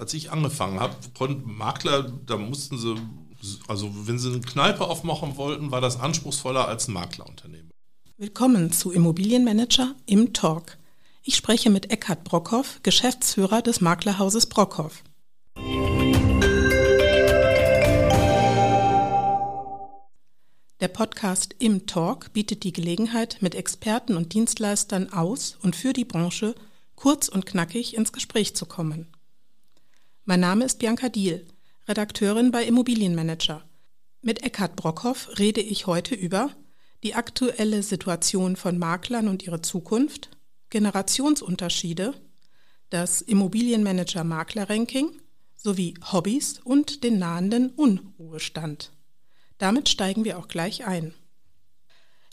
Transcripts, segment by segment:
Als ich angefangen habe, konnten Makler, da mussten sie, also wenn sie eine Kneipe aufmachen wollten, war das anspruchsvoller als ein Maklerunternehmen. Willkommen zu Immobilienmanager im Talk. Ich spreche mit Eckhard Brockhoff, Geschäftsführer des Maklerhauses Brockhoff. Der Podcast Im Talk bietet die Gelegenheit, mit Experten und Dienstleistern aus und für die Branche kurz und knackig ins Gespräch zu kommen. Mein Name ist Bianca Diel, Redakteurin bei Immobilienmanager. Mit Eckhard Brockhoff rede ich heute über die aktuelle Situation von Maklern und ihre Zukunft, Generationsunterschiede, das Immobilienmanager-Makler-Ranking sowie Hobbys und den nahenden Unruhestand. Damit steigen wir auch gleich ein.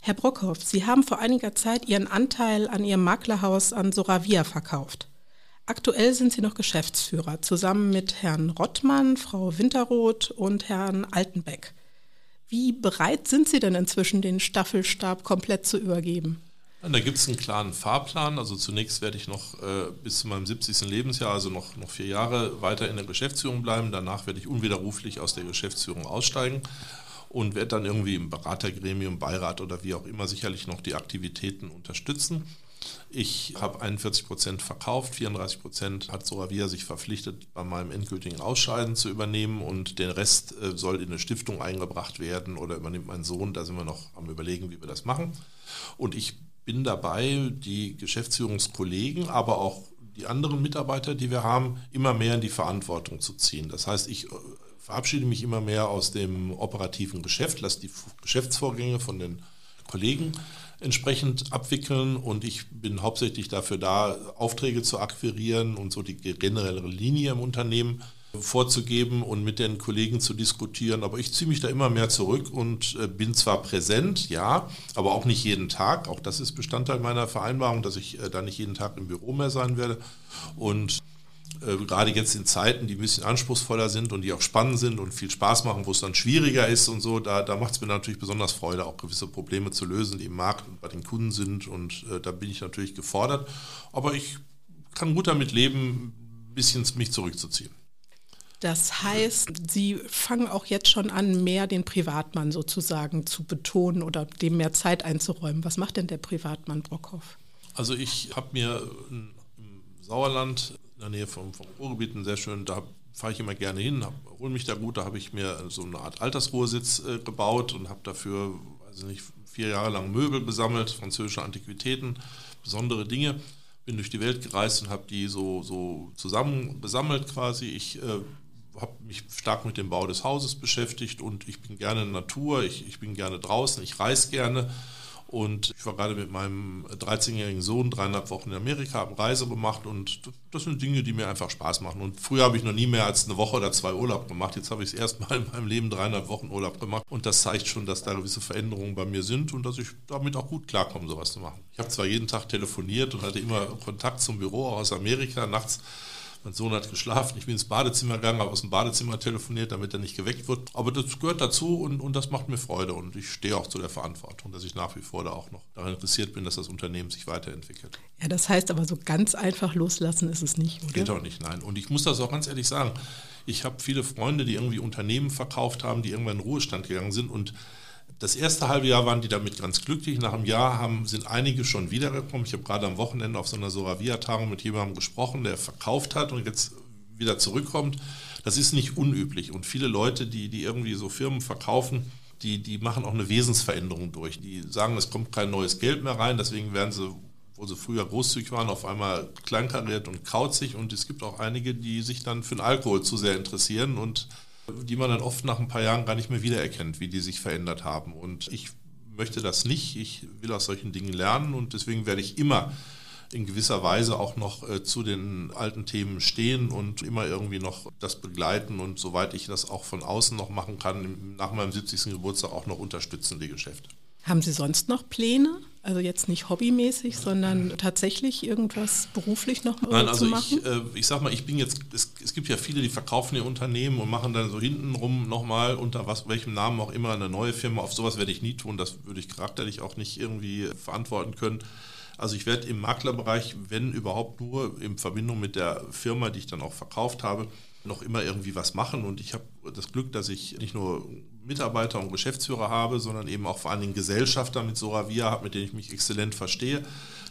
Herr Brockhoff, Sie haben vor einiger Zeit Ihren Anteil an Ihrem Maklerhaus an Soravia verkauft. Aktuell sind Sie noch Geschäftsführer, zusammen mit Herrn Rottmann, Frau Winterroth und Herrn Altenbeck. Wie bereit sind Sie denn inzwischen, den Staffelstab komplett zu übergeben? Da gibt es einen klaren Fahrplan. Also zunächst werde ich noch äh, bis zu meinem 70. Lebensjahr, also noch, noch vier Jahre, weiter in der Geschäftsführung bleiben. Danach werde ich unwiderruflich aus der Geschäftsführung aussteigen und werde dann irgendwie im Beratergremium, Beirat oder wie auch immer sicherlich noch die Aktivitäten unterstützen. Ich habe 41 Prozent verkauft, 34 Prozent hat Soravia sich verpflichtet, bei meinem endgültigen Ausscheiden zu übernehmen und den Rest äh, soll in eine Stiftung eingebracht werden oder übernimmt mein Sohn. Da sind wir noch am Überlegen, wie wir das machen. Und ich bin dabei, die Geschäftsführungskollegen, aber auch die anderen Mitarbeiter, die wir haben, immer mehr in die Verantwortung zu ziehen. Das heißt, ich äh, verabschiede mich immer mehr aus dem operativen Geschäft, lasse die Geschäftsvorgänge von den Kollegen entsprechend abwickeln und ich bin hauptsächlich dafür da, Aufträge zu akquirieren und so die generelle Linie im Unternehmen vorzugeben und mit den Kollegen zu diskutieren. Aber ich ziehe mich da immer mehr zurück und äh, bin zwar präsent, ja, aber auch nicht jeden Tag. Auch das ist Bestandteil meiner Vereinbarung, dass ich äh, da nicht jeden Tag im Büro mehr sein werde. Und äh, gerade jetzt in Zeiten, die ein bisschen anspruchsvoller sind und die auch spannend sind und viel Spaß machen, wo es dann schwieriger ist und so, da, da macht es mir natürlich besonders Freude, auch gewisse Probleme zu lösen, die im Markt und bei den Kunden sind. Und äh, da bin ich natürlich gefordert. Aber ich kann gut damit leben, ein bisschen mich zurückzuziehen. Das heißt, Sie fangen auch jetzt schon an, mehr den Privatmann sozusagen zu betonen oder dem mehr Zeit einzuräumen. Was macht denn der Privatmann Brockhoff? Also ich habe mir im Sauerland in der Nähe vom, vom Ruhrgebiet, ein sehr schön, da fahre ich immer gerne hin, hole mich da gut, da habe ich mir so eine Art Altersruhesitz äh, gebaut und habe dafür, also nicht, vier Jahre lang Möbel besammelt, französische Antiquitäten, besondere Dinge. Bin durch die Welt gereist und habe die so, so zusammen gesammelt quasi. Ich äh, habe mich stark mit dem Bau des Hauses beschäftigt und ich bin gerne in der Natur, ich, ich bin gerne draußen, ich reise gerne und ich war gerade mit meinem 13-jährigen Sohn dreieinhalb Wochen in Amerika, habe Reise gemacht und das sind Dinge, die mir einfach Spaß machen. Und früher habe ich noch nie mehr als eine Woche oder zwei Urlaub gemacht. Jetzt habe ich es erst mal in meinem Leben dreieinhalb Wochen Urlaub gemacht. Und das zeigt schon, dass da gewisse Veränderungen bei mir sind und dass ich damit auch gut klarkomme, sowas zu machen. Ich habe zwar jeden Tag telefoniert und hatte immer Kontakt zum Büro aus Amerika nachts mein Sohn hat geschlafen, ich bin ins Badezimmer gegangen, habe aus dem Badezimmer telefoniert, damit er nicht geweckt wird. Aber das gehört dazu und, und das macht mir Freude und ich stehe auch zu der Verantwortung, dass ich nach wie vor da auch noch daran interessiert bin, dass das Unternehmen sich weiterentwickelt. Ja, das heißt aber so ganz einfach loslassen ist es nicht, oder? Geht auch nicht, nein. Und ich muss das auch ganz ehrlich sagen. Ich habe viele Freunde, die irgendwie Unternehmen verkauft haben, die irgendwann in Ruhestand gegangen sind und das erste halbe Jahr waren die damit ganz glücklich. Nach einem Jahr haben, sind einige schon wiedergekommen. Ich habe gerade am Wochenende auf so einer Soravia-Tagung mit jemandem gesprochen, der verkauft hat und jetzt wieder zurückkommt. Das ist nicht unüblich. Und viele Leute, die, die irgendwie so Firmen verkaufen, die, die machen auch eine Wesensveränderung durch. Die sagen, es kommt kein neues Geld mehr rein, deswegen werden sie, wo sie früher großzügig waren, auf einmal kleinkariert und kauzig. Und es gibt auch einige, die sich dann für den Alkohol zu sehr interessieren und die man dann oft nach ein paar Jahren gar nicht mehr wiedererkennt, wie die sich verändert haben. Und ich möchte das nicht. Ich will aus solchen Dingen lernen und deswegen werde ich immer in gewisser Weise auch noch äh, zu den alten Themen stehen und immer irgendwie noch das begleiten und soweit ich das auch von außen noch machen kann, nach meinem 70. Geburtstag auch noch unterstützen, die Geschäfte. Haben Sie sonst noch Pläne? Also jetzt nicht hobbymäßig, sondern tatsächlich irgendwas beruflich noch Nein, also zu machen? Ich, äh, ich sag mal, ich bin jetzt, es, es, gibt ja viele, die verkaufen ihr Unternehmen und machen dann so hintenrum nochmal unter was, welchem Namen auch immer eine neue Firma. Auf sowas werde ich nie tun, das würde ich charakterlich auch nicht irgendwie verantworten können. Also ich werde im Maklerbereich, wenn überhaupt nur in Verbindung mit der Firma, die ich dann auch verkauft habe, noch immer irgendwie was machen. Und ich habe das Glück, dass ich nicht nur Mitarbeiter und Geschäftsführer habe, sondern eben auch vor allen Dingen Gesellschafter mit Soravia habe, mit denen ich mich exzellent verstehe,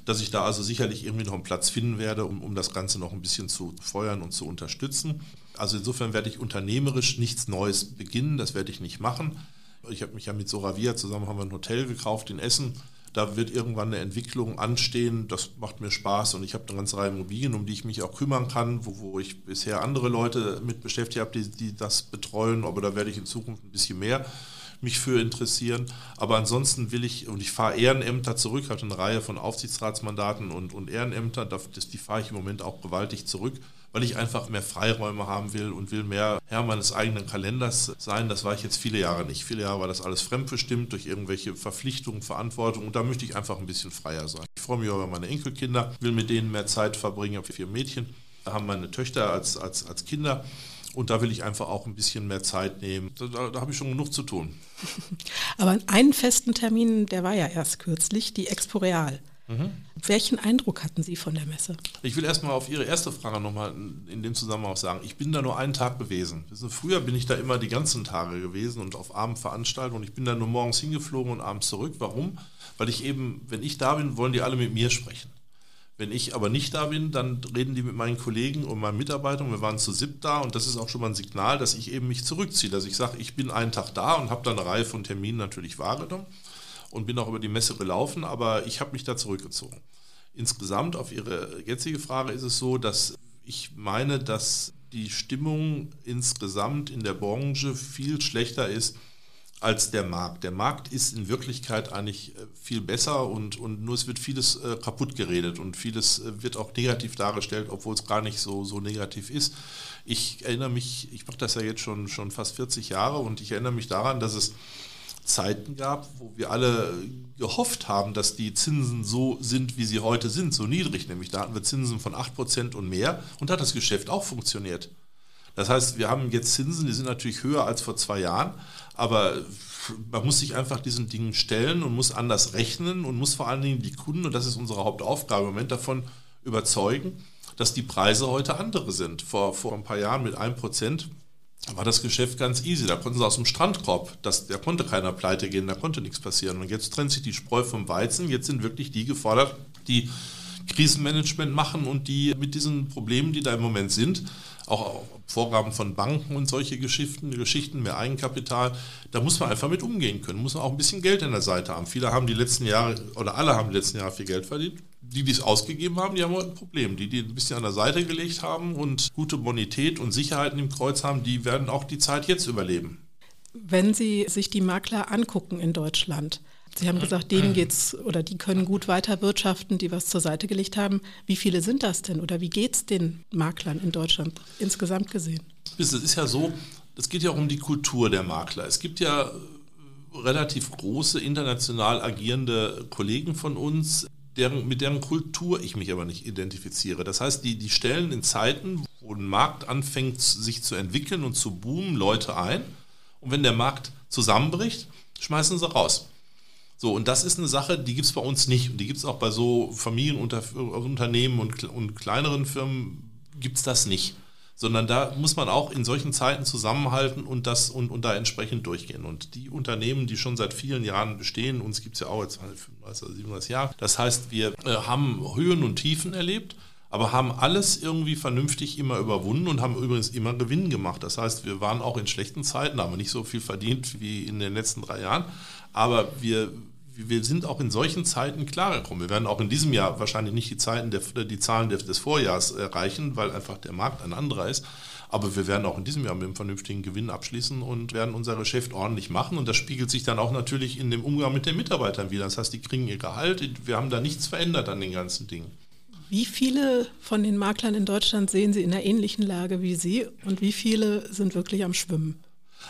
dass ich da also sicherlich irgendwie noch einen Platz finden werde, um, um das Ganze noch ein bisschen zu feuern und zu unterstützen. Also insofern werde ich unternehmerisch nichts Neues beginnen, das werde ich nicht machen. Ich habe mich ja mit Soravia zusammen haben wir ein Hotel gekauft in Essen da wird irgendwann eine Entwicklung anstehen, das macht mir Spaß und ich habe eine ganze Reihe Immobilien, um die ich mich auch kümmern kann, wo, wo ich bisher andere Leute mit beschäftigt habe, die, die das betreuen, aber da werde ich in Zukunft ein bisschen mehr mich für interessieren. Aber ansonsten will ich, und ich fahre Ehrenämter zurück, hatte eine Reihe von Aufsichtsratsmandaten und, und Ehrenämter, das, die fahre ich im Moment auch gewaltig zurück weil ich einfach mehr Freiräume haben will und will mehr Herr meines eigenen Kalenders sein. Das war ich jetzt viele Jahre nicht. Viele Jahre war das alles fremdbestimmt durch irgendwelche Verpflichtungen, Verantwortung und da möchte ich einfach ein bisschen freier sein. Ich freue mich über meine Enkelkinder, will mit denen mehr Zeit verbringen. Ich habe vier Mädchen, da haben meine Töchter als, als, als Kinder. Und da will ich einfach auch ein bisschen mehr Zeit nehmen. Da, da, da habe ich schon genug zu tun. Aber einen festen Termin, der war ja erst kürzlich, die Expo Real. Mhm. Welchen Eindruck hatten Sie von der Messe? Ich will erstmal auf Ihre erste Frage nochmal in dem Zusammenhang sagen. Ich bin da nur einen Tag gewesen. Früher bin ich da immer die ganzen Tage gewesen und auf Abendveranstaltungen. Ich bin da nur morgens hingeflogen und abends zurück. Warum? Weil ich eben, wenn ich da bin, wollen die alle mit mir sprechen. Wenn ich aber nicht da bin, dann reden die mit meinen Kollegen und meinen Mitarbeitern. Wir waren zu SIP da und das ist auch schon mal ein Signal, dass ich eben mich zurückziehe. Dass ich sage, ich bin einen Tag da und habe dann eine Reihe von Terminen natürlich wahrgenommen und bin auch über die Messe gelaufen, aber ich habe mich da zurückgezogen. Insgesamt auf Ihre jetzige Frage ist es so, dass ich meine, dass die Stimmung insgesamt in der Branche viel schlechter ist als der Markt. Der Markt ist in Wirklichkeit eigentlich äh, viel besser und, und nur es wird vieles äh, kaputt geredet und vieles äh, wird auch negativ dargestellt, obwohl es gar nicht so, so negativ ist. Ich erinnere mich, ich mache das ja jetzt schon, schon fast 40 Jahre und ich erinnere mich daran, dass es Zeiten gab, wo wir alle gehofft haben, dass die Zinsen so sind, wie sie heute sind, so niedrig. Nämlich da hatten wir Zinsen von 8% und mehr und da hat das Geschäft auch funktioniert. Das heißt, wir haben jetzt Zinsen, die sind natürlich höher als vor zwei Jahren, aber man muss sich einfach diesen Dingen stellen und muss anders rechnen und muss vor allen Dingen die Kunden, und das ist unsere Hauptaufgabe im Moment, davon überzeugen, dass die Preise heute andere sind. Vor, vor ein paar Jahren mit 1% da war das Geschäft ganz easy. Da konnten sie aus dem Strandkorb, das, da konnte keiner pleite gehen, da konnte nichts passieren. Und jetzt trennt sich die Spreu vom Weizen. Jetzt sind wirklich die gefordert, die Krisenmanagement machen und die mit diesen Problemen, die da im Moment sind, auch Vorgaben von Banken und solche Geschichten, Geschichten, mehr Eigenkapital, da muss man einfach mit umgehen können, muss man auch ein bisschen Geld in der Seite haben. Viele haben die letzten Jahre, oder alle haben die letzten Jahre viel Geld verdient die, die es ausgegeben haben, die haben heute ein Problem. Die, die ein bisschen an der Seite gelegt haben und gute Bonität und Sicherheiten im Kreuz haben, die werden auch die Zeit jetzt überleben. Wenn Sie sich die Makler angucken in Deutschland, Sie haben gesagt, denen geht's oder die können gut weiter wirtschaften, die was zur Seite gelegt haben. Wie viele sind das denn oder wie geht es den Maklern in Deutschland insgesamt gesehen? Es ist ja so, es geht ja auch um die Kultur der Makler. Es gibt ja relativ große international agierende Kollegen von uns, deren, mit deren Kultur ich mich aber nicht identifiziere. Das heißt, die, die stellen in Zeiten, wo ein Markt anfängt sich zu entwickeln und zu boomen, Leute ein. Und wenn der Markt zusammenbricht, schmeißen sie raus. So, und das ist eine Sache, die gibt es bei uns nicht. Und die gibt es auch bei so Familienunternehmen und, und kleineren Firmen, gibt es das nicht sondern da muss man auch in solchen Zeiten zusammenhalten und das und, und da entsprechend durchgehen. Und die Unternehmen, die schon seit vielen Jahren bestehen, uns gibt es ja auch jetzt 35 oder 37 Jahre, das heißt, wir äh, haben Höhen und Tiefen erlebt, aber haben alles irgendwie vernünftig immer überwunden und haben übrigens immer Gewinn gemacht. Das heißt, wir waren auch in schlechten Zeiten, haben nicht so viel verdient wie in den letzten drei Jahren, aber wir wir sind auch in solchen Zeiten klargekommen. Wir werden auch in diesem Jahr wahrscheinlich nicht die, Zeiten der, die Zahlen des Vorjahres erreichen, weil einfach der Markt ein anderer ist. Aber wir werden auch in diesem Jahr mit einem vernünftigen Gewinn abschließen und werden unser Geschäft ordentlich machen. Und das spiegelt sich dann auch natürlich in dem Umgang mit den Mitarbeitern wieder. Das heißt, die kriegen ihr Gehalt. Wir haben da nichts verändert an den ganzen Dingen. Wie viele von den Maklern in Deutschland sehen Sie in einer ähnlichen Lage wie Sie und wie viele sind wirklich am Schwimmen?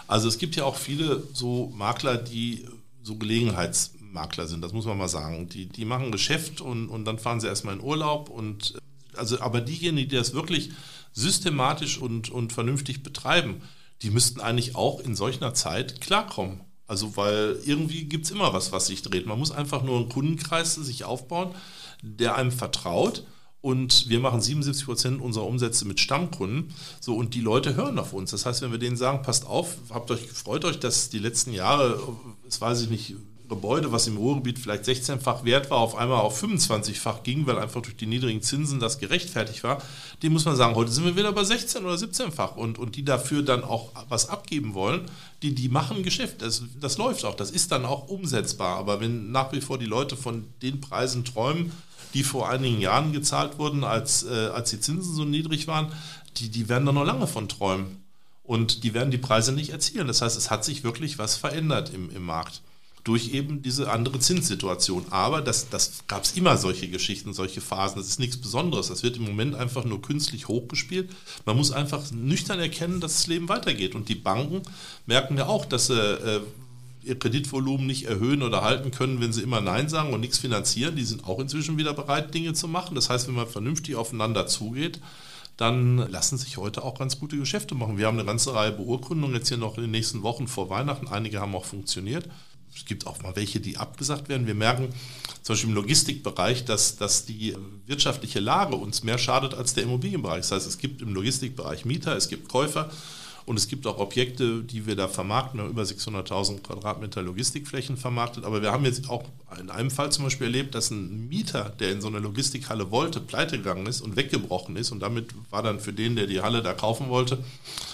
Also es gibt ja auch viele so Makler, die so Gelegenheits Makler sind, das muss man mal sagen. Die, die machen Geschäft und, und dann fahren sie erstmal in Urlaub und also, aber diejenigen, die das wirklich systematisch und, und vernünftig betreiben, die müssten eigentlich auch in solch einer Zeit klarkommen. Also, weil irgendwie gibt es immer was, was sich dreht. Man muss einfach nur einen Kundenkreis sich aufbauen, der einem vertraut und wir machen 77 Prozent unserer Umsätze mit Stammkunden. So, und die Leute hören auf uns. Das heißt, wenn wir denen sagen, passt auf, habt euch, freut euch, dass die letzten Jahre, das weiß ich nicht, Gebäude, was im Ruhrgebiet vielleicht 16-fach wert war, auf einmal auf 25-fach ging, weil einfach durch die niedrigen Zinsen das gerechtfertigt war, dem muss man sagen, heute sind wir wieder bei 16 oder 17-fach und, und die dafür dann auch was abgeben wollen, die, die machen Geschäft. Das, das läuft auch, das ist dann auch umsetzbar. Aber wenn nach wie vor die Leute von den Preisen träumen, die vor einigen Jahren gezahlt wurden, als, äh, als die Zinsen so niedrig waren, die, die werden da noch lange von träumen. Und die werden die Preise nicht erzielen. Das heißt, es hat sich wirklich was verändert im, im Markt durch eben diese andere Zinssituation. Aber das, das gab es immer solche Geschichten, solche Phasen. Das ist nichts Besonderes. Das wird im Moment einfach nur künstlich hochgespielt. Man muss einfach nüchtern erkennen, dass das Leben weitergeht. Und die Banken merken ja auch, dass sie äh, ihr Kreditvolumen nicht erhöhen oder halten können, wenn sie immer Nein sagen und nichts finanzieren. Die sind auch inzwischen wieder bereit, Dinge zu machen. Das heißt, wenn man vernünftig aufeinander zugeht, dann lassen sich heute auch ganz gute Geschäfte machen. Wir haben eine ganze Reihe Beurkundungen jetzt hier noch in den nächsten Wochen vor Weihnachten. Einige haben auch funktioniert es gibt auch mal welche, die abgesagt werden. Wir merken zum Beispiel im Logistikbereich, dass, dass die wirtschaftliche Lage uns mehr schadet als der Immobilienbereich. Das heißt, es gibt im Logistikbereich Mieter, es gibt Käufer und es gibt auch Objekte, die wir da vermarkten. Wir haben über 600.000 Quadratmeter Logistikflächen vermarktet. Aber wir haben jetzt auch in einem Fall zum Beispiel erlebt, dass ein Mieter, der in so eine Logistikhalle wollte, pleite gegangen ist und weggebrochen ist. Und damit war dann für den, der die Halle da kaufen wollte,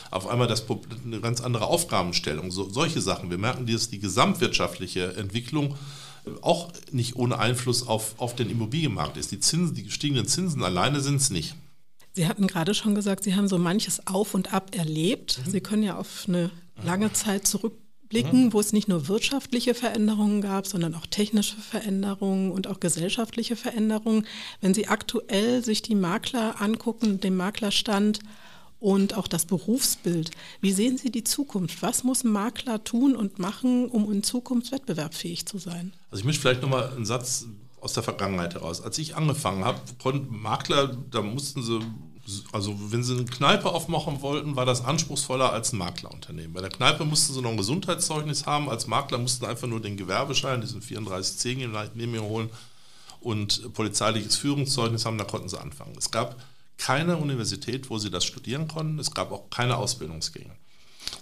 auf einmal das, eine ganz andere Aufgabenstellung. So, solche Sachen. Wir merken, dass die gesamtwirtschaftliche Entwicklung auch nicht ohne Einfluss auf, auf den Immobilienmarkt ist. Die Zinsen, die gestiegenen Zinsen alleine sind es nicht. Sie hatten gerade schon gesagt, Sie haben so manches auf und ab erlebt. Mhm. Sie können ja auf eine lange Zeit zurückblicken, mhm. wo es nicht nur wirtschaftliche Veränderungen gab, sondern auch technische Veränderungen und auch gesellschaftliche Veränderungen. Wenn Sie aktuell sich die Makler angucken, den Maklerstand, und auch das Berufsbild. Wie sehen Sie die Zukunft? Was muss ein Makler tun und machen, um in Zukunft wettbewerbsfähig zu sein? Also ich möchte vielleicht nochmal einen Satz aus der Vergangenheit heraus. Als ich angefangen habe, konnten Makler, da mussten sie, also wenn sie eine Kneipe aufmachen wollten, war das anspruchsvoller als ein Maklerunternehmen. Bei der Kneipe mussten sie noch ein Gesundheitszeugnis haben, als Makler mussten einfach nur den Gewerbeschein, diesen 3410 neben mir holen und polizeiliches Führungszeugnis haben, da konnten sie anfangen. Es gab keine Universität, wo sie das studieren konnten. Es gab auch keine Ausbildungsgänge.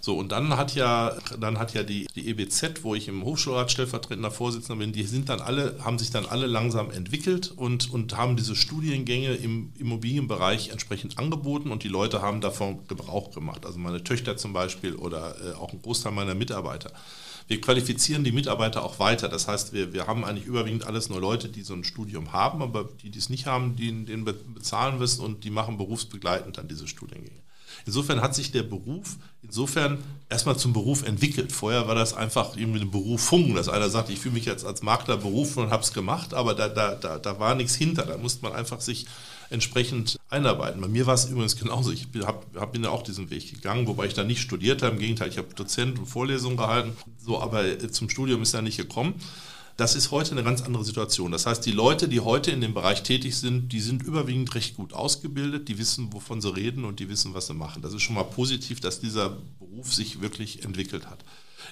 So, und dann hat ja, dann hat ja die, die EBZ, wo ich im Hochschulrat stellvertretender Vorsitzender bin, die sind dann alle, haben sich dann alle langsam entwickelt und, und haben diese Studiengänge im Immobilienbereich entsprechend angeboten und die Leute haben davon Gebrauch gemacht. Also meine Töchter zum Beispiel oder äh, auch ein Großteil meiner Mitarbeiter. Wir qualifizieren die Mitarbeiter auch weiter. Das heißt, wir, wir haben eigentlich überwiegend alles nur Leute, die so ein Studium haben, aber die, die es nicht haben, die, denen bezahlen müssen und die machen berufsbegleitend dann diese Studiengänge. Insofern hat sich der Beruf insofern erstmal zum Beruf entwickelt. Vorher war das einfach irgendwie eine Berufung, dass einer sagt, ich fühle mich jetzt als Makler berufen und habe es gemacht, aber da, da, da, da war nichts hinter. Da musste man einfach sich entsprechend einarbeiten. Bei mir war es übrigens genauso. Ich hab, hab, bin ja auch diesen Weg gegangen, wobei ich da nicht studiert habe. Im Gegenteil, ich habe Dozent und Vorlesungen gehalten. So, aber zum Studium ist er nicht gekommen. Das ist heute eine ganz andere Situation. Das heißt, die Leute, die heute in dem Bereich tätig sind, die sind überwiegend recht gut ausgebildet, die wissen, wovon sie reden und die wissen, was sie machen. Das ist schon mal positiv, dass dieser Beruf sich wirklich entwickelt hat.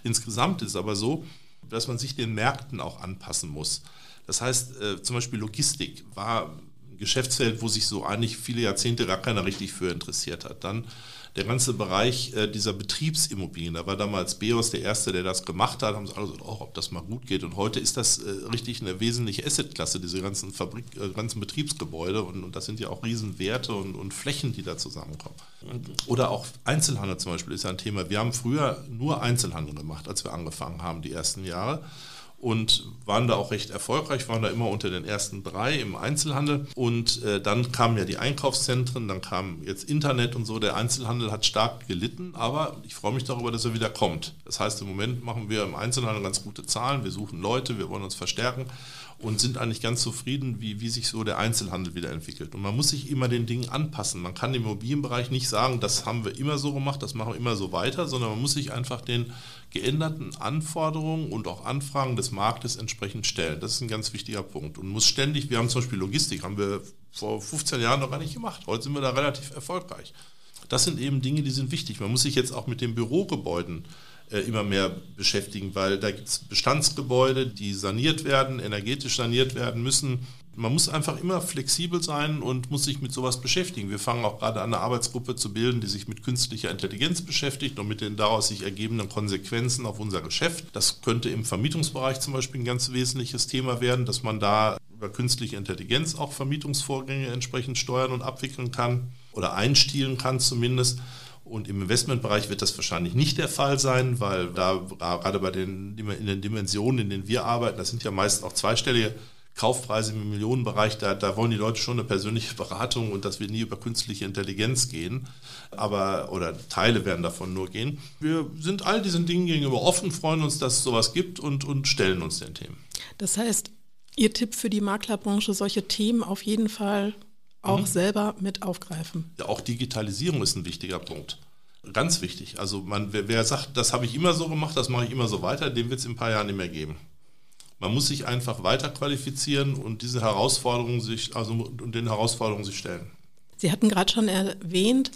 Insgesamt ist es aber so, dass man sich den Märkten auch anpassen muss. Das heißt, äh, zum Beispiel Logistik war Geschäftsfeld, wo sich so eigentlich viele Jahrzehnte gar keiner richtig für interessiert hat. Dann der ganze Bereich äh, dieser Betriebsimmobilien, da war damals Beos der Erste, der das gemacht hat, haben sie alle gesagt, oh, ob das mal gut geht. Und heute ist das äh, richtig eine wesentliche Assetklasse, diese ganzen Fabrik, äh, ganzen Betriebsgebäude. Und, und, das sind ja auch Riesenwerte und, und Flächen, die da zusammenkommen. Oder auch Einzelhandel zum Beispiel ist ja ein Thema. Wir haben früher nur Einzelhandel gemacht, als wir angefangen haben, die ersten Jahre und waren da auch recht erfolgreich, waren da immer unter den ersten drei im Einzelhandel. Und äh, dann kamen ja die Einkaufszentren, dann kam jetzt Internet und so. Der Einzelhandel hat stark gelitten, aber ich freue mich darüber, dass er wieder kommt. Das heißt, im Moment machen wir im Einzelhandel ganz gute Zahlen. Wir suchen Leute, wir wollen uns verstärken und sind eigentlich ganz zufrieden, wie, wie sich so der Einzelhandel wieder entwickelt. Und man muss sich immer den Dingen anpassen. Man kann im Immobilienbereich nicht sagen, das haben wir immer so gemacht, das machen wir immer so weiter, sondern man muss sich einfach den geänderten Anforderungen und auch Anfragen des Marktes entsprechend stellen. Das ist ein ganz wichtiger Punkt. Und muss ständig, wir haben zum Beispiel Logistik, haben wir vor 15 Jahren noch gar nicht gemacht. Heute sind wir da relativ erfolgreich. Das sind eben Dinge, die sind wichtig. Man muss sich jetzt auch mit den Bürogebäuden äh, immer mehr beschäftigen, weil da gibt es Bestandsgebäude, die saniert werden, energetisch saniert werden müssen. man muss einfach immer flexibel sein und muss sich mit sowas beschäftigen. Wir fangen auch gerade an, eine Arbeitsgruppe zu bilden, die sich mit künstlicher Intelligenz beschäftigt und mit den daraus sich ergebenden Konsequenzen auf unser Geschäft. Das könnte im Vermietungsbereich zum Beispiel ein ganz wesentliches Thema werden, dass man da über künstliche Intelligenz auch Vermietungsvorgänge entsprechend steuern und abwickeln kann oder einstielen kann zumindest. Und im Investmentbereich wird das wahrscheinlich nicht der Fall sein, weil da gerade bei den, in den Dimensionen, in denen wir arbeiten, das sind ja meist auch zweistellige Kaufpreise im Millionenbereich, da, da wollen die Leute schon eine persönliche Beratung und das wird nie über künstliche Intelligenz gehen. Aber, oder Teile werden davon nur gehen. Wir sind all diesen Dingen gegenüber offen, freuen uns, dass es sowas gibt und, und stellen uns den Themen. Das heißt, Ihr Tipp für die Maklerbranche, solche Themen auf jeden Fall auch mhm. selber mit aufgreifen. Ja, auch Digitalisierung ist ein wichtiger Punkt. Ganz wichtig. Also man, wer, wer sagt, das habe ich immer so gemacht, das mache ich immer so weiter, dem wird es in ein paar Jahren nicht mehr geben. Man muss sich einfach weiter qualifizieren und diese Herausforderungen sich, also und den Herausforderungen sich stellen. Sie hatten gerade schon erwähnt,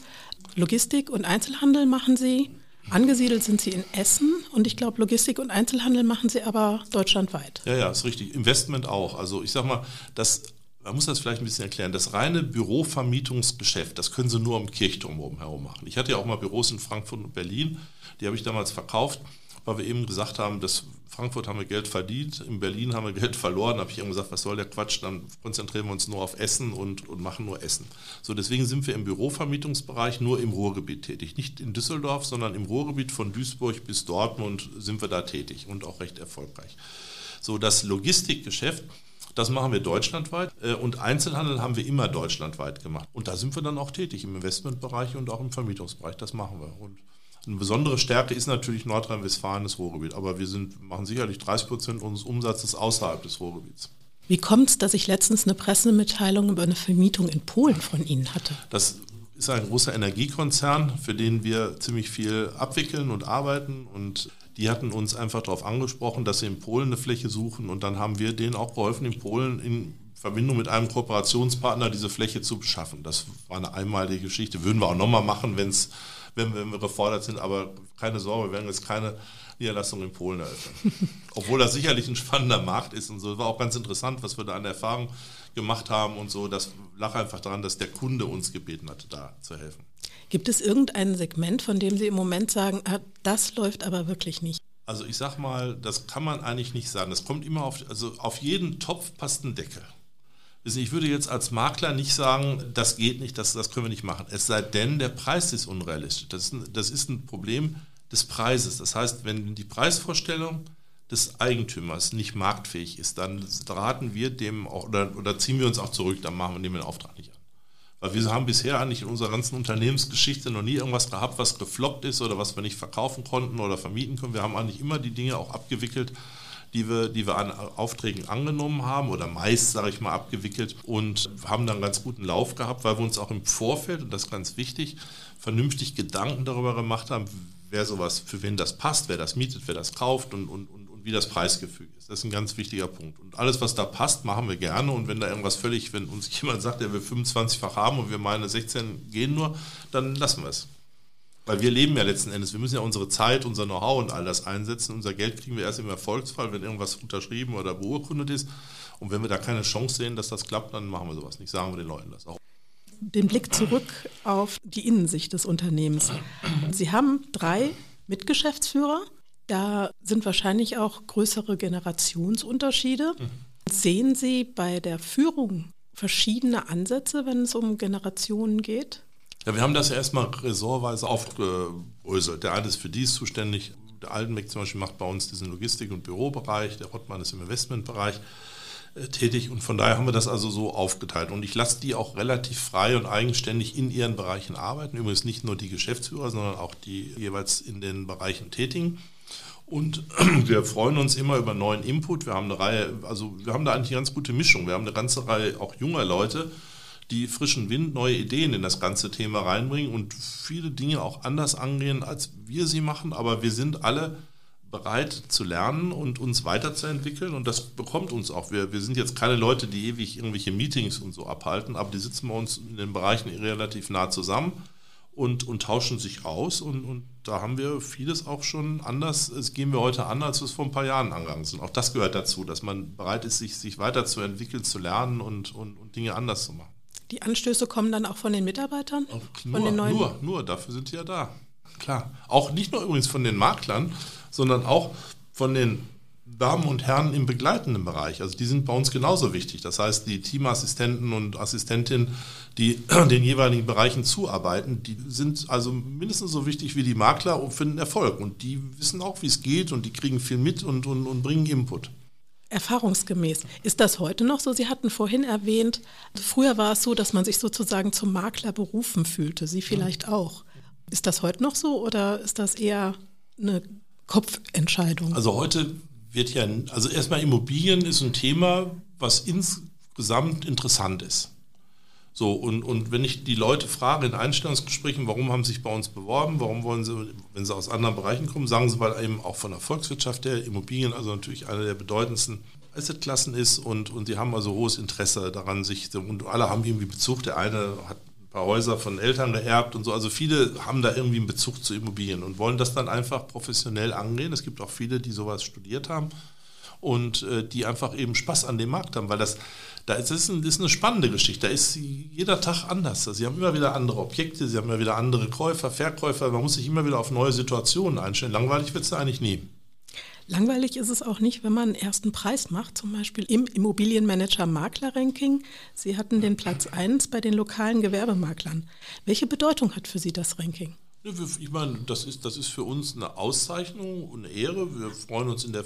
Logistik und Einzelhandel machen Sie. Angesiedelt sind Sie in Essen und ich glaube, Logistik und Einzelhandel machen Sie aber deutschlandweit. Ja, ja, ist richtig. Investment auch. Also ich sage mal, das, man muss das vielleicht ein bisschen erklären. Das reine Bürovermietungsgeschäft, das können Sie nur am Kirchturm oben herum machen. Ich hatte ja auch mal Büros in Frankfurt und Berlin, die habe ich damals verkauft weil wir eben gesagt haben, dass Frankfurt haben wir Geld verdient, in Berlin haben wir Geld verloren, habe ich eben gesagt, was soll der Quatsch, dann konzentrieren wir uns nur auf Essen und, und machen nur Essen. So, deswegen sind wir im Bürovermietungsbereich nur im Ruhrgebiet tätig. Nicht in Düsseldorf, sondern im Ruhrgebiet von Duisburg bis Dortmund sind wir da tätig und auch recht erfolgreich. So, das Logistikgeschäft, das machen wir deutschlandweit äh, und Einzelhandel haben wir immer deutschlandweit gemacht. Und da sind wir dann auch tätig im Investmentbereich und auch im Vermietungsbereich. Das machen wir. Und eine besondere Stärke ist natürlich Nordrhein-Westfalen, das Ruhrgebiet. Aber wir sind, machen sicherlich 30 Prozent unseres Umsatzes außerhalb des Ruhrgebiets. Wie kommt es, dass ich letztens eine Pressemitteilung über eine Vermietung in Polen von Ihnen hatte? Das ist ein großer Energiekonzern, für den wir ziemlich viel abwickeln und arbeiten. Und die hatten uns einfach darauf angesprochen, dass sie in Polen eine Fläche suchen. Und dann haben wir denen auch geholfen, in Polen in Verbindung mit einem Kooperationspartner diese Fläche zu beschaffen. Das war eine einmalige Geschichte. Würden wir auch nochmal machen, wenn es wenn, wenn wir gefordert sind. Aber keine Sorge, wir werden jetzt keine Niederlassung in Polen eröffnen. Obwohl das sicherlich ein spannender Markt ist und so. War auch ganz interessant, was wir da an Erfahrung gemacht haben und so. Das lag einfach daran, dass der Kunde uns gebeten hatte, da zu helfen. Gibt es irgendein Segment, von dem Sie im Moment sagen, ah, das läuft aber wirklich nicht? Also ich sag mal, das kann man eigentlich nicht sagen. Das kommt immer auf, also auf jeden Topf passt ein Deckel. Ich würde jetzt als Makler nicht sagen, das geht nicht, das, das können wir nicht machen. Es sei denn, der Preis ist unrealistisch. Das ist, ein, das ist ein Problem des Preises. Das heißt, wenn die Preisvorstellung des Eigentümers nicht marktfähig ist, dann raten wir dem auch, oder, oder ziehen wir uns auch zurück, dann machen wir den Auftrag nicht an. Weil wir haben bisher eigentlich in unserer ganzen Unternehmensgeschichte noch nie irgendwas gehabt, was gefloppt ist oder was wir nicht verkaufen konnten oder vermieten können. Wir haben eigentlich immer die Dinge auch abgewickelt, die wir, die wir an Aufträgen angenommen haben oder meist, sage ich mal, abgewickelt und haben dann ganz guten Lauf gehabt, weil wir uns auch im Vorfeld, und das ist ganz wichtig, vernünftig Gedanken darüber gemacht haben, wer sowas, für wen das passt, wer das mietet, wer das kauft und, und, und wie das Preisgefüge ist. Das ist ein ganz wichtiger Punkt. Und alles, was da passt, machen wir gerne. Und wenn da irgendwas völlig, wenn uns jemand sagt, der will 25-fach haben und wir meinen 16 gehen nur, dann lassen wir es. Weil wir leben ja letzten Endes, wir müssen ja unsere Zeit, unser Know-how und all das einsetzen. Unser Geld kriegen wir erst im Erfolgsfall, wenn irgendwas unterschrieben oder beurkundet ist. Und wenn wir da keine Chance sehen, dass das klappt, dann machen wir sowas nicht. Sagen wir den Leuten das auch. Den Blick zurück auf die Innensicht des Unternehmens. Sie haben drei Mitgeschäftsführer. Da sind wahrscheinlich auch größere Generationsunterschiede. Mhm. Sehen Sie bei der Führung verschiedene Ansätze, wenn es um Generationen geht? Ja, wir haben das ja erstmal ressortweise aufgebröselt. Der eine ist für dies zuständig. Der Altenbeck zum Beispiel macht bei uns diesen Logistik- und Bürobereich. Der Rottmann ist im Investmentbereich tätig. Und von daher haben wir das also so aufgeteilt. Und ich lasse die auch relativ frei und eigenständig in ihren Bereichen arbeiten. Übrigens nicht nur die Geschäftsführer, sondern auch die jeweils in den Bereichen tätigen. Und wir freuen uns immer über neuen Input. Wir haben eine Reihe, also wir haben da eigentlich eine ganz gute Mischung. Wir haben eine ganze Reihe auch junger Leute, die frischen Wind, neue Ideen in das ganze Thema reinbringen und viele Dinge auch anders angehen, als wir sie machen. Aber wir sind alle bereit zu lernen und uns weiterzuentwickeln und das bekommt uns auch. Wir, wir sind jetzt keine Leute, die ewig irgendwelche Meetings und so abhalten, aber die sitzen bei uns in den Bereichen relativ nah zusammen und, und tauschen sich aus. Und, und da haben wir vieles auch schon anders, es gehen wir heute an, als wir es vor ein paar Jahren angegangen sind. Auch das gehört dazu, dass man bereit ist, sich, sich weiterzuentwickeln, zu lernen und, und, und Dinge anders zu machen. Die Anstöße kommen dann auch von den Mitarbeitern? Nur, von den neuen nur, nur, dafür sind die ja da. Klar. Auch nicht nur übrigens von den Maklern, sondern auch von den Damen und Herren im begleitenden Bereich. Also die sind bei uns genauso wichtig. Das heißt, die Teamassistenten und Assistentinnen, die den jeweiligen Bereichen zuarbeiten, die sind also mindestens so wichtig wie die Makler und finden Erfolg. Und die wissen auch, wie es geht und die kriegen viel mit und, und, und bringen Input. Erfahrungsgemäß. Ist das heute noch so? Sie hatten vorhin erwähnt, früher war es so, dass man sich sozusagen zum Makler berufen fühlte. Sie vielleicht auch. Ist das heute noch so oder ist das eher eine Kopfentscheidung? Also heute wird ja, also erstmal Immobilien ist ein Thema, was insgesamt interessant ist. So, und, und wenn ich die Leute frage in Einstellungsgesprächen, warum haben sie sich bei uns beworben, warum wollen sie, wenn sie aus anderen Bereichen kommen, sagen sie, weil eben auch von der Volkswirtschaft her Immobilien also natürlich eine der bedeutendsten Assetklassen ist und, und sie haben also hohes Interesse daran, sich, und alle haben irgendwie Bezug. Der eine hat paar Häuser von Eltern geerbt und so, also viele haben da irgendwie einen Bezug zu Immobilien und wollen das dann einfach professionell angehen. Es gibt auch viele, die sowas studiert haben und äh, die einfach eben Spaß an dem Markt haben, weil das da ist ein, ist eine spannende Geschichte. Da ist jeder Tag anders. Sie haben immer wieder andere Objekte, sie haben immer wieder andere Käufer, Verkäufer. Man muss sich immer wieder auf neue Situationen einstellen. Langweilig wird es eigentlich nie. Langweilig ist es auch nicht, wenn man einen ersten Preis macht, zum Beispiel im Immobilienmanager Makler Ranking. Sie hatten den Platz 1 bei den lokalen Gewerbemaklern. Welche Bedeutung hat für Sie das Ranking? Ich meine, das ist, das ist für uns eine Auszeichnung und eine Ehre. Wir freuen uns in der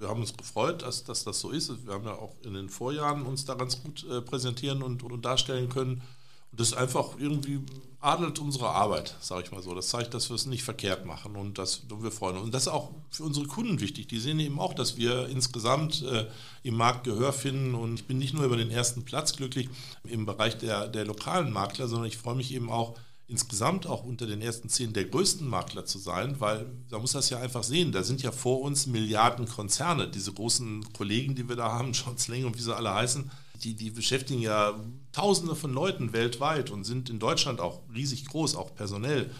wir haben uns gefreut, dass, dass das so ist. Wir haben ja auch in den Vorjahren uns da ganz gut äh, präsentieren und, und, darstellen können. Und das einfach irgendwie adelt unsere Arbeit, sage ich mal so. Das zeigt, dass wir es nicht verkehrt machen und dass wir freuen uns. Und das ist auch für unsere Kunden wichtig. Die sehen eben auch, dass wir insgesamt äh, im Markt Gehör finden. Und ich bin nicht nur über den ersten Platz glücklich im Bereich der, der lokalen Makler, sondern ich freue mich eben auch, insgesamt auch unter den ersten zehn der größten Makler zu sein, weil da muss das ja einfach sehen, da sind ja vor uns Milliarden Konzerne, diese großen Kollegen, die wir da haben, John Sling und wie sie alle heißen, die, die beschäftigen ja Tausende von Leuten weltweit und sind in Deutschland auch riesig groß, auch personell.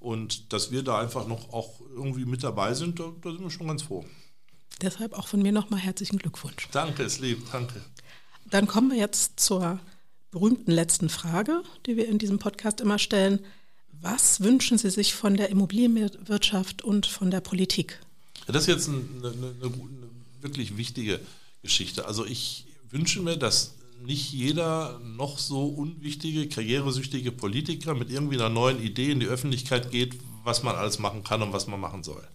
Und dass wir da einfach noch auch irgendwie mit dabei sind, da, da sind wir schon ganz froh. Deshalb auch von mir nochmal herzlichen Glückwunsch. Danke, es lieb, danke. Dann kommen wir jetzt zur berühmten letzten Frage, die wir in diesem Podcast immer stellen. Was wünschen Sie sich von der Immobilienwirtschaft und von der Politik? Das ist jetzt eine, eine, eine wirklich wichtige Geschichte. Also ich wünsche mir, dass nicht jeder noch so unwichtige, karrieresüchtige Politiker mit irgendwie einer neuen Idee in die Öffentlichkeit geht, was man alles machen kann und was man machen soll.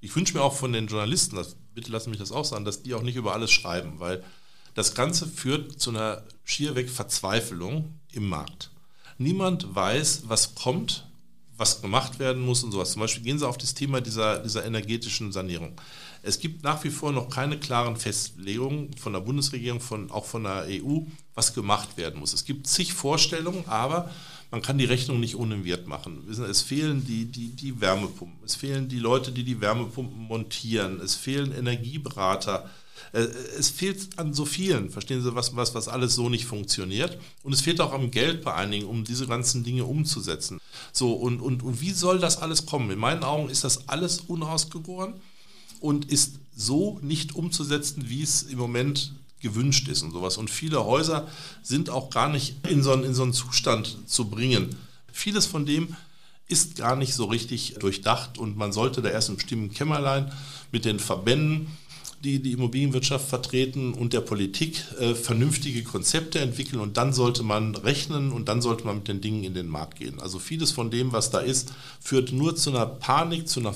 Ich wünsche mir auch von den Journalisten, das, bitte lassen mich das auch sagen, dass die auch nicht über alles schreiben, weil das Ganze führt zu einer schierweg Verzweiflung im Markt. Niemand weiß, was kommt, was gemacht werden muss und sowas. Zum Beispiel gehen Sie auf das Thema dieser, dieser energetischen Sanierung. Es gibt nach wie vor noch keine klaren Festlegungen von der Bundesregierung, von, auch von der EU, was gemacht werden muss. Es gibt zig Vorstellungen, aber man kann die Rechnung nicht ohne Wert machen. Es fehlen die, die, die Wärmepumpen, es fehlen die Leute, die die Wärmepumpen montieren, es fehlen Energieberater, äh, es fehlt an so vielen, verstehen Sie, was, was, was alles so nicht funktioniert. Und es fehlt auch am Geld bei einigen, um diese ganzen Dinge umzusetzen. So, und, und, und wie soll das alles kommen? In meinen Augen ist das alles unausgegoren und ist so nicht umzusetzen, wie es im Moment gewünscht ist und sowas. Und viele Häuser sind auch gar nicht in so einen, in so einen Zustand zu bringen. Vieles von dem ist gar nicht so richtig durchdacht und man sollte da erst im stimmen Kämmerlein mit den Verbänden die die Immobilienwirtschaft vertreten und der Politik äh, vernünftige Konzepte entwickeln und dann sollte man rechnen und dann sollte man mit den Dingen in den Markt gehen. Also vieles von dem, was da ist, führt nur zu einer Panik, zu einer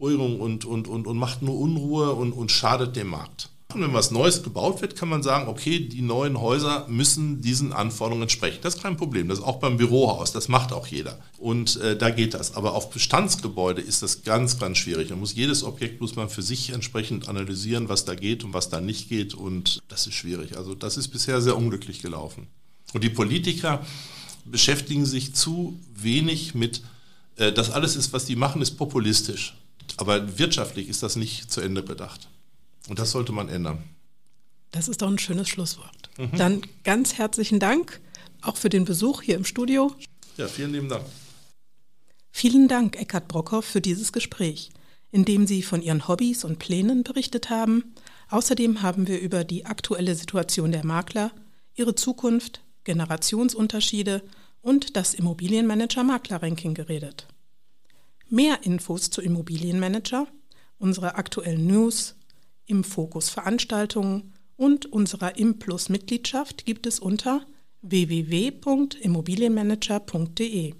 Verunruhigung und, und, und, und macht nur Unruhe und, und schadet dem Markt. Und wenn was Neues gebaut wird, kann man sagen, okay, die neuen Häuser müssen diesen Anforderungen entsprechen. Das ist kein Problem. Das ist auch beim Bürohaus. Das macht auch jeder. Und äh, da geht das. Aber auf Bestandsgebäude ist das ganz, ganz schwierig. Da muss jedes Objekt muss man für sich entsprechend analysieren, was da geht und was da nicht geht. Und das ist schwierig. Also das ist bisher sehr unglücklich gelaufen. Und die Politiker beschäftigen sich zu wenig mit, äh, das alles ist, was die machen, ist populistisch. Aber wirtschaftlich ist das nicht zu Ende bedacht. Und das sollte man ändern. Das ist doch ein schönes Schlusswort. Mhm. Dann ganz herzlichen Dank auch für den Besuch hier im Studio. Ja, vielen lieben Dank. Vielen Dank, Eckhard Brockhoff, für dieses Gespräch, in dem Sie von Ihren Hobbys und Plänen berichtet haben. Außerdem haben wir über die aktuelle Situation der Makler, ihre Zukunft, Generationsunterschiede und das Immobilienmanager-Makler-Ranking geredet. Mehr Infos zu Immobilienmanager, unsere aktuellen News, im Fokus Veranstaltungen und unserer Implus Mitgliedschaft gibt es unter www.immobilienmanager.de.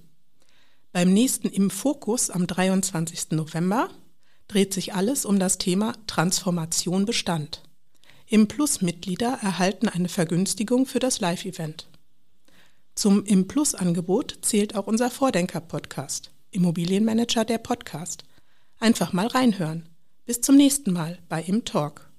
Beim nächsten Im Fokus am 23. November dreht sich alles um das Thema Transformation Bestand. Im Plus-Mitglieder erhalten eine Vergünstigung für das Live-Event. Zum Im Plus-Angebot zählt auch unser Vordenker-Podcast, Immobilienmanager der Podcast. Einfach mal reinhören. Bis zum nächsten Mal bei Im Talk.